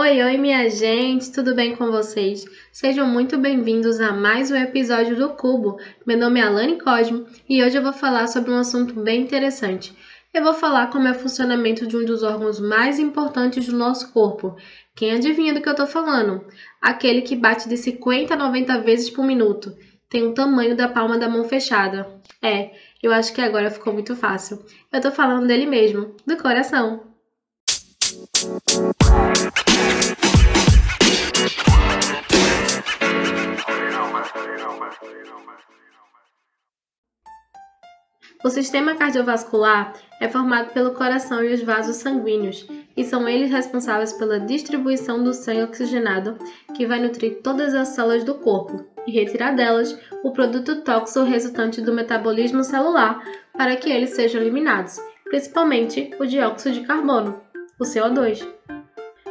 Oi, oi, minha gente, tudo bem com vocês? Sejam muito bem-vindos a mais um episódio do Cubo. Meu nome é Alane Cosmo e hoje eu vou falar sobre um assunto bem interessante. Eu vou falar como é o funcionamento de um dos órgãos mais importantes do nosso corpo. Quem adivinha do que eu tô falando? Aquele que bate de 50 a 90 vezes por minuto. Tem o tamanho da palma da mão fechada. É, eu acho que agora ficou muito fácil. Eu tô falando dele mesmo, do coração. O sistema cardiovascular é formado pelo coração e os vasos sanguíneos, e são eles responsáveis pela distribuição do sangue oxigenado, que vai nutrir todas as células do corpo e retirar delas o produto tóxico resultante do metabolismo celular para que eles sejam eliminados, principalmente o dióxido de carbono, o CO2.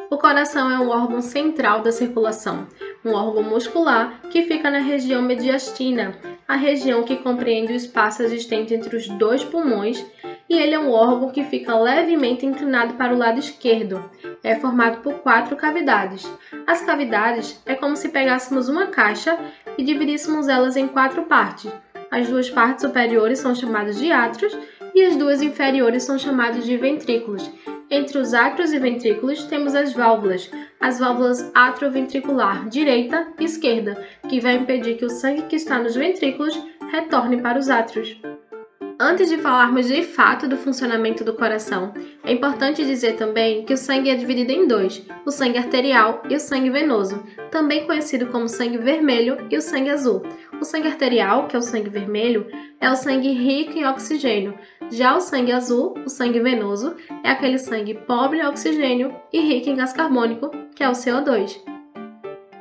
O coração é um órgão central da circulação, um órgão muscular que fica na região mediastina, a região que compreende o espaço existente entre os dois pulmões, e ele é um órgão que fica levemente inclinado para o lado esquerdo. É formado por quatro cavidades. As cavidades é como se pegássemos uma caixa e dividíssemos elas em quatro partes. As duas partes superiores são chamadas de átrios e as duas inferiores são chamadas de ventrículos. Entre os átrios e ventrículos temos as válvulas, as válvulas atrioventricular direita e esquerda, que vai impedir que o sangue que está nos ventrículos retorne para os átrios. Antes de falarmos de fato do funcionamento do coração, é importante dizer também que o sangue é dividido em dois: o sangue arterial e o sangue venoso, também conhecido como sangue vermelho e o sangue azul. O sangue arterial, que é o sangue vermelho, é o sangue rico em oxigênio. Já o sangue azul, o sangue venoso, é aquele sangue pobre em oxigênio e rico em gás carbônico, que é o CO2.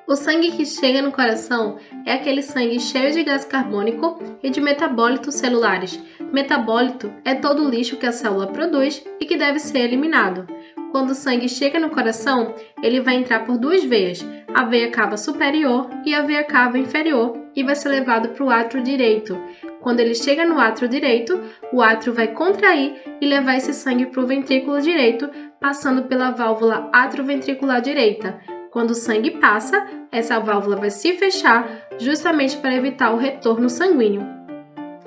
O sangue que chega no coração é aquele sangue cheio de gás carbônico e de metabólitos celulares. Metabólito é todo o lixo que a célula produz e que deve ser eliminado. Quando o sangue chega no coração, ele vai entrar por duas veias, a veia cava superior e a veia cava inferior, e vai ser levado para o átrio direito. Quando ele chega no átrio direito, o átrio vai contrair e levar esse sangue para o ventrículo direito, passando pela válvula atrioventricular direita. Quando o sangue passa, essa válvula vai se fechar justamente para evitar o retorno sanguíneo.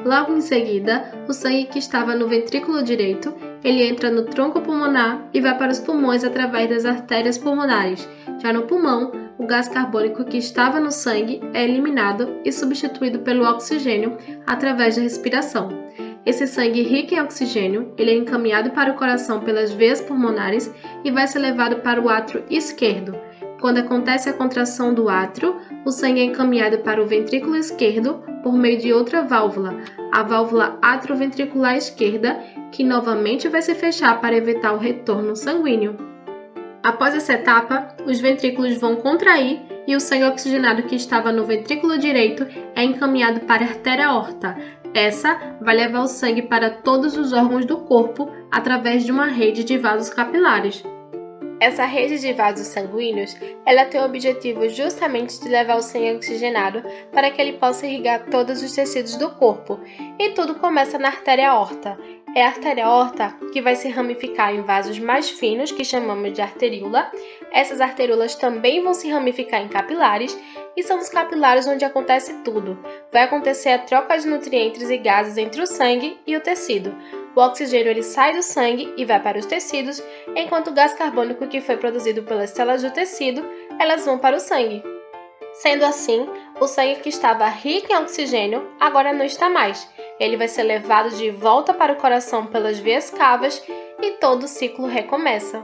Logo em seguida, o sangue que estava no ventrículo direito, ele entra no tronco pulmonar e vai para os pulmões através das artérias pulmonares. Já no pulmão, o gás carbônico que estava no sangue é eliminado e substituído pelo oxigênio através da respiração. Esse sangue rico em oxigênio, ele é encaminhado para o coração pelas veias pulmonares e vai ser levado para o átrio esquerdo, quando acontece a contração do átrio, o sangue é encaminhado para o ventrículo esquerdo por meio de outra válvula, a válvula atrioventricular esquerda, que novamente vai se fechar para evitar o retorno sanguíneo. Após essa etapa, os ventrículos vão contrair e o sangue oxigenado que estava no ventrículo direito é encaminhado para a artéria aorta. Essa vai levar o sangue para todos os órgãos do corpo através de uma rede de vasos capilares. Essa rede de vasos sanguíneos, ela tem o objetivo justamente de levar o sangue oxigenado para que ele possa irrigar todos os tecidos do corpo. E tudo começa na artéria aorta. É a artéria aorta que vai se ramificar em vasos mais finos, que chamamos de arteríola. Essas arteríolas também vão se ramificar em capilares, e são os capilares onde acontece tudo. Vai acontecer a troca de nutrientes e gases entre o sangue e o tecido. O oxigênio ele sai do sangue e vai para os tecidos, enquanto o gás carbônico que foi produzido pelas células do tecido, elas vão para o sangue. Sendo assim, o sangue que estava rico em oxigênio agora não está mais. Ele vai ser levado de volta para o coração pelas veias cavas e todo o ciclo recomeça.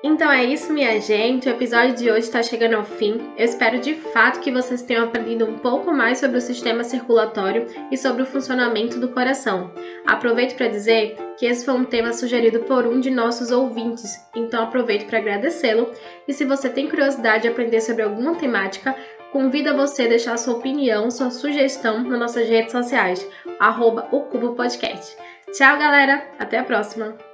Então é isso, minha gente. O episódio de hoje está chegando ao fim. Eu espero de fato que vocês tenham aprendido um pouco mais sobre o sistema circulatório e sobre o funcionamento do coração. Aproveito para dizer que esse foi um tema sugerido por um de nossos ouvintes, então aproveito para agradecê-lo. E se você tem curiosidade de aprender sobre alguma temática, convido a você a deixar sua opinião, sua sugestão nas nossas redes sociais, arroba o Cubo Podcast. Tchau, galera! Até a próxima!